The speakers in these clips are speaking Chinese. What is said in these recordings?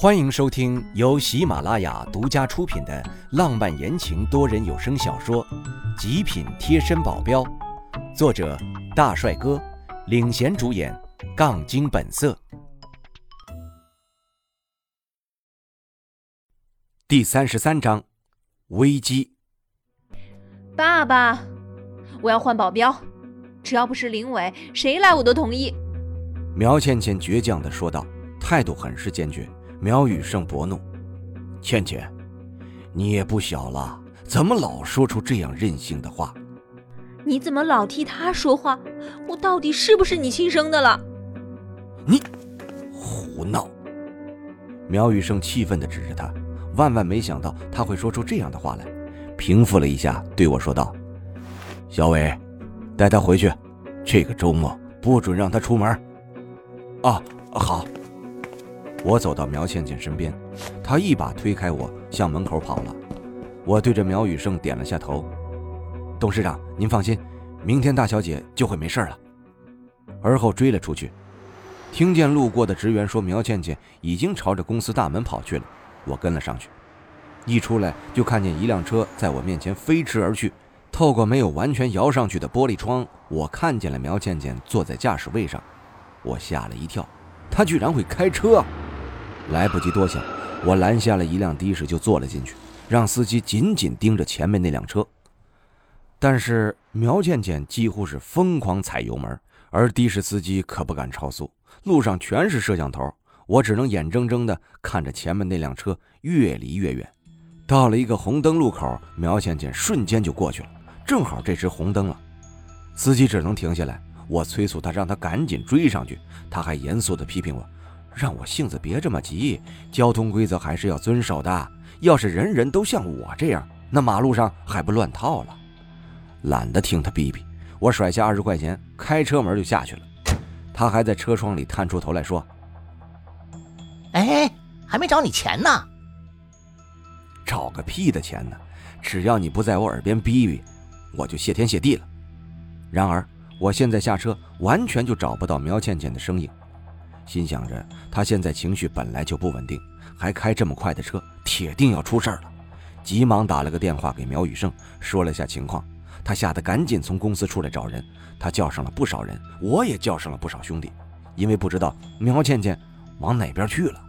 欢迎收听由喜马拉雅独家出品的浪漫言情多人有声小说《极品贴身保镖》，作者大帅哥领衔主演，杠精本色。第三十三章，危机。爸爸，我要换保镖，只要不是林伟，谁来我都同意。苗倩倩倔强的说道，态度很是坚决。苗雨胜勃怒：“倩倩，你也不小了，怎么老说出这样任性的话？你怎么老替他说话？我到底是不是你亲生的了？”你胡闹！苗雨胜气愤的指着他，万万没想到他会说出这样的话来。平复了一下，对我说道：“小伟，带他回去，这个周末不准让他出门。”啊，好。我走到苗倩倩身边，她一把推开我，向门口跑了。我对着苗雨胜点了下头：“董事长，您放心，明天大小姐就会没事了。”而后追了出去。听见路过的职员说苗倩倩已经朝着公司大门跑去了，我跟了上去。一出来就看见一辆车在我面前飞驰而去。透过没有完全摇上去的玻璃窗，我看见了苗倩倩坐在驾驶位上。我吓了一跳，她居然会开车！来不及多想，我拦下了一辆的士就坐了进去，让司机紧紧盯着前面那辆车。但是苗倩倩几乎是疯狂踩油门，而的士司机可不敢超速，路上全是摄像头，我只能眼睁睁地看着前面那辆车越离越远。到了一个红灯路口，苗倩倩瞬间就过去了，正好这时红灯了，司机只能停下来。我催促他，让他赶紧追上去，他还严肃地批评我。让我性子别这么急，交通规则还是要遵守的。要是人人都像我这样，那马路上还不乱套了？懒得听他逼逼，我甩下二十块钱，开车门就下去了。他还在车窗里探出头来说：“哎，还没找你钱呢。”找个屁的钱呢！只要你不在我耳边逼逼，我就谢天谢地了。然而，我现在下车，完全就找不到苗倩倩的身影。心想着，他现在情绪本来就不稳定，还开这么快的车，铁定要出事儿了。急忙打了个电话给苗雨胜，说了下情况。他吓得赶紧从公司出来找人，他叫上了不少人，我也叫上了不少兄弟，因为不知道苗倩倩往哪边去了。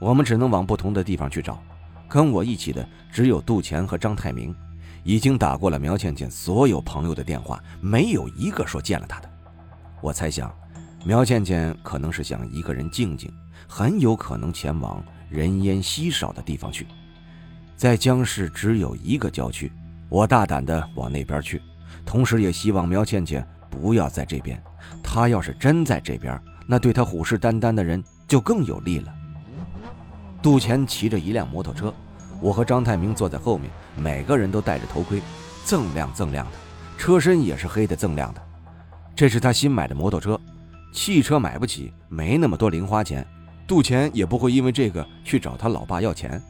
我们只能往不同的地方去找。跟我一起的只有杜钱和张泰明，已经打过了苗倩倩所有朋友的电话，没有一个说见了她的。我猜想。苗倩倩可能是想一个人静静，很有可能前往人烟稀少的地方去。在江市只有一个郊区，我大胆地往那边去，同时也希望苗倩倩不要在这边。她要是真在这边，那对她虎视眈眈的人就更有利了。杜钱骑着一辆摩托车，我和张太明坐在后面，每个人都戴着头盔，锃亮锃亮的，车身也是黑的锃亮的。这是他新买的摩托车。汽车买不起，没那么多零花钱，杜钱也不会因为这个去找他老爸要钱。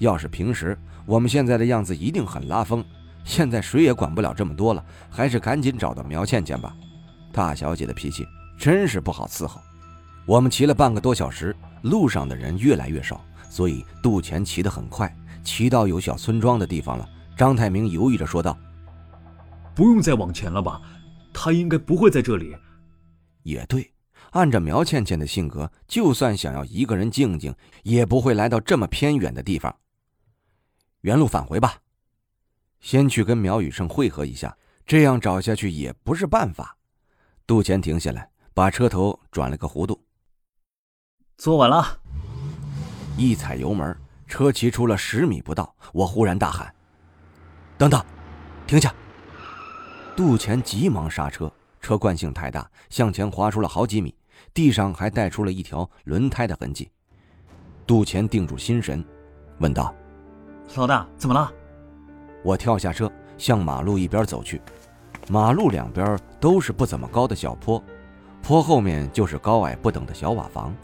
要是平时，我们现在的样子一定很拉风。现在谁也管不了这么多了，还是赶紧找到苗倩倩吧。大小姐的脾气真是不好伺候。我们骑了半个多小时，路上的人越来越少，所以杜钱骑得很快。骑到有小村庄的地方了，张太明犹豫着说道：“不用再往前了吧？他应该不会在这里。”也对，按照苗倩倩的性格，就算想要一个人静静，也不会来到这么偏远的地方。原路返回吧，先去跟苗雨生会合一下，这样找下去也不是办法。杜钱停下来，把车头转了个弧度。坐稳了，一踩油门，车骑出了十米不到，我忽然大喊：“等等，停下！”杜钱急忙刹车。车惯性太大，向前滑出了好几米，地上还带出了一条轮胎的痕迹。杜钱定住心神，问道：“老大，怎么了？”我跳下车，向马路一边走去。马路两边都是不怎么高的小坡，坡后面就是高矮不等的小瓦房。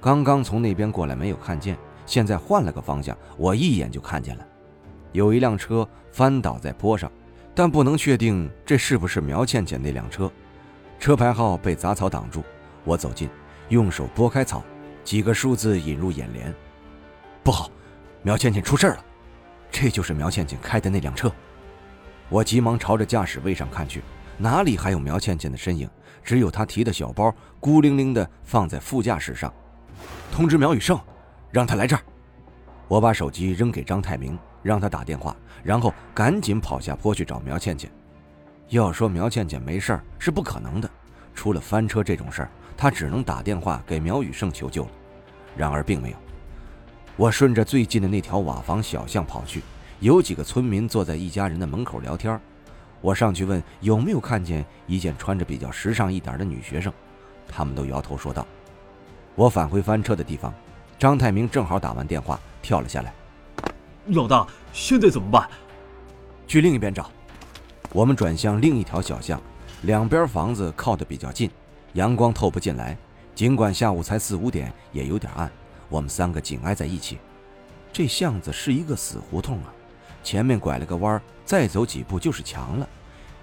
刚刚从那边过来没有看见，现在换了个方向，我一眼就看见了，有一辆车翻倒在坡上。但不能确定这是不是苗倩倩那辆车，车牌号被杂草挡住。我走近，用手拨开草，几个数字引入眼帘。不好，苗倩倩出事了！这就是苗倩倩开的那辆车。我急忙朝着驾驶位上看去，哪里还有苗倩倩的身影？只有她提的小包孤零零地放在副驾驶上。通知苗宇胜，让他来这儿。我把手机扔给张泰明，让他打电话，然后赶紧跑下坡去找苗倩倩。要说苗倩倩没事儿是不可能的，出了翻车这种事儿，她只能打电话给苗宇胜求救了。然而并没有。我顺着最近的那条瓦房小巷跑去，有几个村民坐在一家人的门口聊天。我上去问有没有看见一件穿着比较时尚一点的女学生，他们都摇头说道。我返回翻车的地方，张太明正好打完电话跳了下来。老大，现在怎么办？去另一边找。我们转向另一条小巷，两边房子靠得比较近，阳光透不进来。尽管下午才四五点，也有点暗。我们三个紧挨在一起。这巷子是一个死胡同啊，前面拐了个弯，再走几步就是墙了，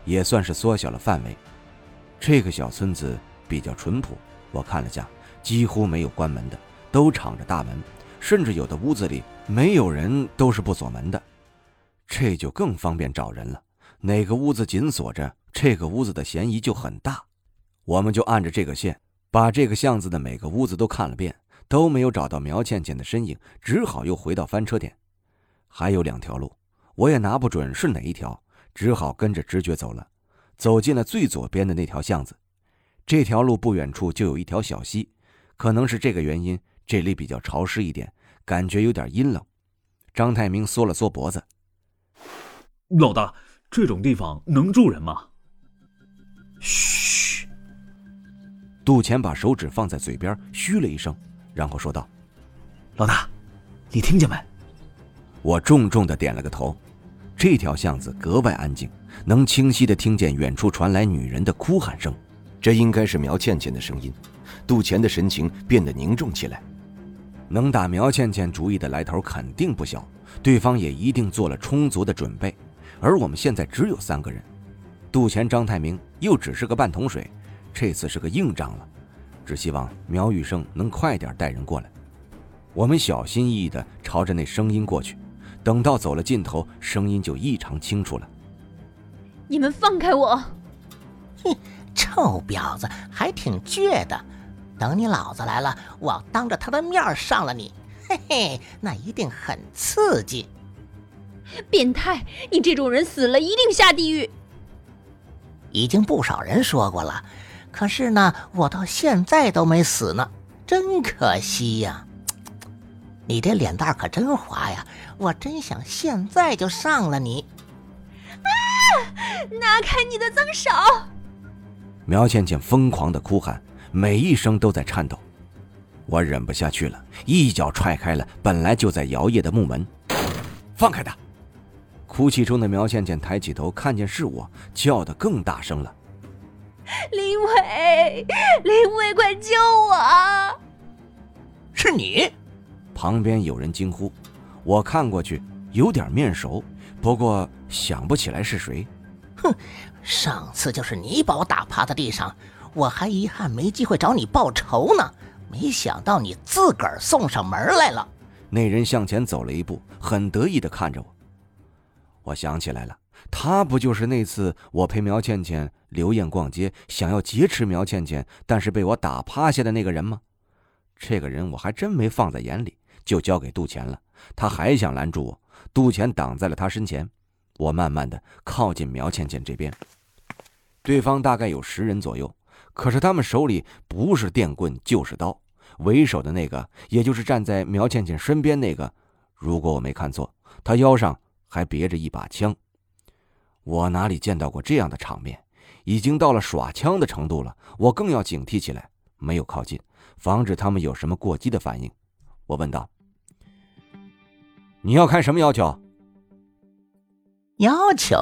也算是缩小了范围。这个小村子比较淳朴，我看了下，几乎没有关门的，都敞着大门，甚至有的屋子里没有人都是不锁门的，这就更方便找人了。哪个屋子紧锁着，这个屋子的嫌疑就很大。我们就按着这个线，把这个巷子的每个屋子都看了遍。都没有找到苗倩倩的身影，只好又回到翻车点。还有两条路，我也拿不准是哪一条，只好跟着直觉走了。走进了最左边的那条巷子，这条路不远处就有一条小溪，可能是这个原因，这里比较潮湿一点，感觉有点阴冷。张泰明缩了缩脖子：“老大，这种地方能住人吗？”嘘。杜钱把手指放在嘴边，嘘了一声。然后说道：“老大，你听见没？”我重重的点了个头。这条巷子格外安静，能清晰的听见远处传来女人的哭喊声。这应该是苗倩倩的声音。杜钱的神情变得凝重起来。能打苗倩倩主意的来头肯定不小，对方也一定做了充足的准备。而我们现在只有三个人，杜钱、张泰明又只是个半桶水，这次是个硬仗了。只希望苗雨生能快点带人过来。我们小心翼翼地朝着那声音过去，等到走了尽头，声音就异常清楚了。你们放开我！哼，臭婊子，还挺倔的。等你老子来了，我当着他的面上了你，嘿嘿，那一定很刺激。变态，你这种人死了一定下地狱。已经不少人说过了。可是呢，我到现在都没死呢，真可惜呀！你这脸蛋可真滑呀，我真想现在就上了你！啊！拿开你的脏手！苗倩倩疯狂的哭喊，每一声都在颤抖。我忍不下去了，一脚踹开了本来就在摇曳的木门，放开他！哭泣中的苗倩倩抬起头，看见是我，叫得更大声了。林伟，林伟，快救我！是你？旁边有人惊呼。我看过去，有点面熟，不过想不起来是谁。哼，上次就是你把我打趴在地上，我还遗憾没机会找你报仇呢。没想到你自个儿送上门来了。那人向前走了一步，很得意的看着我。我想起来了。他不就是那次我陪苗倩倩、刘艳逛街，想要劫持苗倩倩，但是被我打趴下的那个人吗？这个人我还真没放在眼里，就交给杜钱了。他还想拦住我，杜钱挡在了他身前。我慢慢的靠近苗倩倩这边，对方大概有十人左右，可是他们手里不是电棍就是刀。为首的那个，也就是站在苗倩倩身边那个，如果我没看错，他腰上还别着一把枪。我哪里见到过这样的场面，已经到了耍枪的程度了。我更要警惕起来，没有靠近，防止他们有什么过激的反应。我问道：“你要看什么要求？”要求？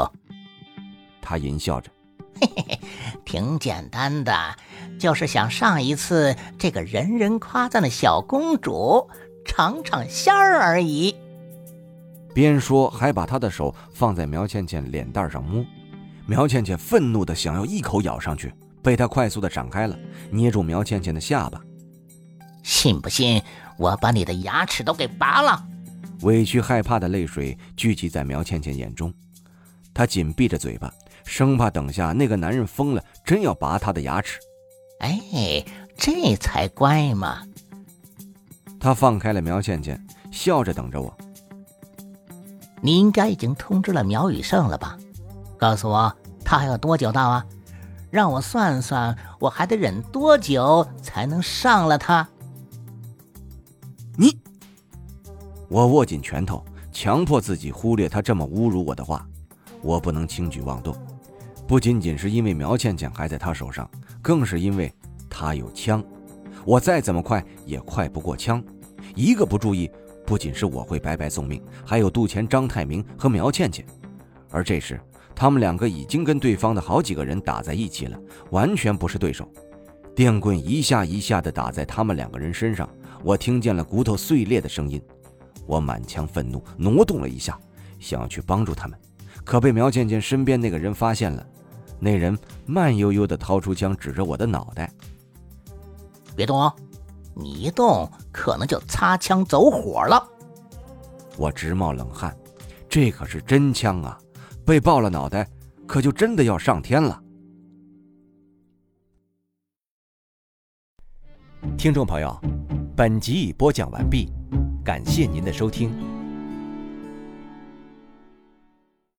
他淫笑着：“嘿嘿嘿，挺简单的，就是想上一次这个人人夸赞的小公主尝尝鲜儿而已。”边说还把他的手放在苗倩倩脸蛋上摸，苗倩倩愤怒的想要一口咬上去，被他快速的闪开了，捏住苗倩倩的下巴。信不信我把你的牙齿都给拔了？委屈害怕的泪水聚集在苗倩倩眼中，她紧闭着嘴巴，生怕等下那个男人疯了，真要拔他的牙齿。哎，这才乖嘛！他放开了苗倩倩，笑着等着我。你应该已经通知了苗雨胜了吧？告诉我他还要多久到啊？让我算算，我还得忍多久才能上了他？你，我握紧拳头，强迫自己忽略他这么侮辱我的话。我不能轻举妄动，不仅仅是因为苗倩倩还在他手上，更是因为他有枪。我再怎么快也快不过枪，一个不注意，不仅是我会白白送命，还有杜钱、张泰明和苗倩倩。而这时，他们两个已经跟对方的好几个人打在一起了，完全不是对手。电棍一下一下地打在他们两个人身上，我听见了骨头碎裂的声音。我满腔愤怒，挪动了一下，想要去帮助他们。可被苗倩倩身边那个人发现了，那人慢悠悠的掏出枪指着我的脑袋：“别动哦，你一动可能就擦枪走火了。”我直冒冷汗，这可是真枪啊！被爆了脑袋，可就真的要上天了。听众朋友，本集已播讲完毕，感谢您的收听。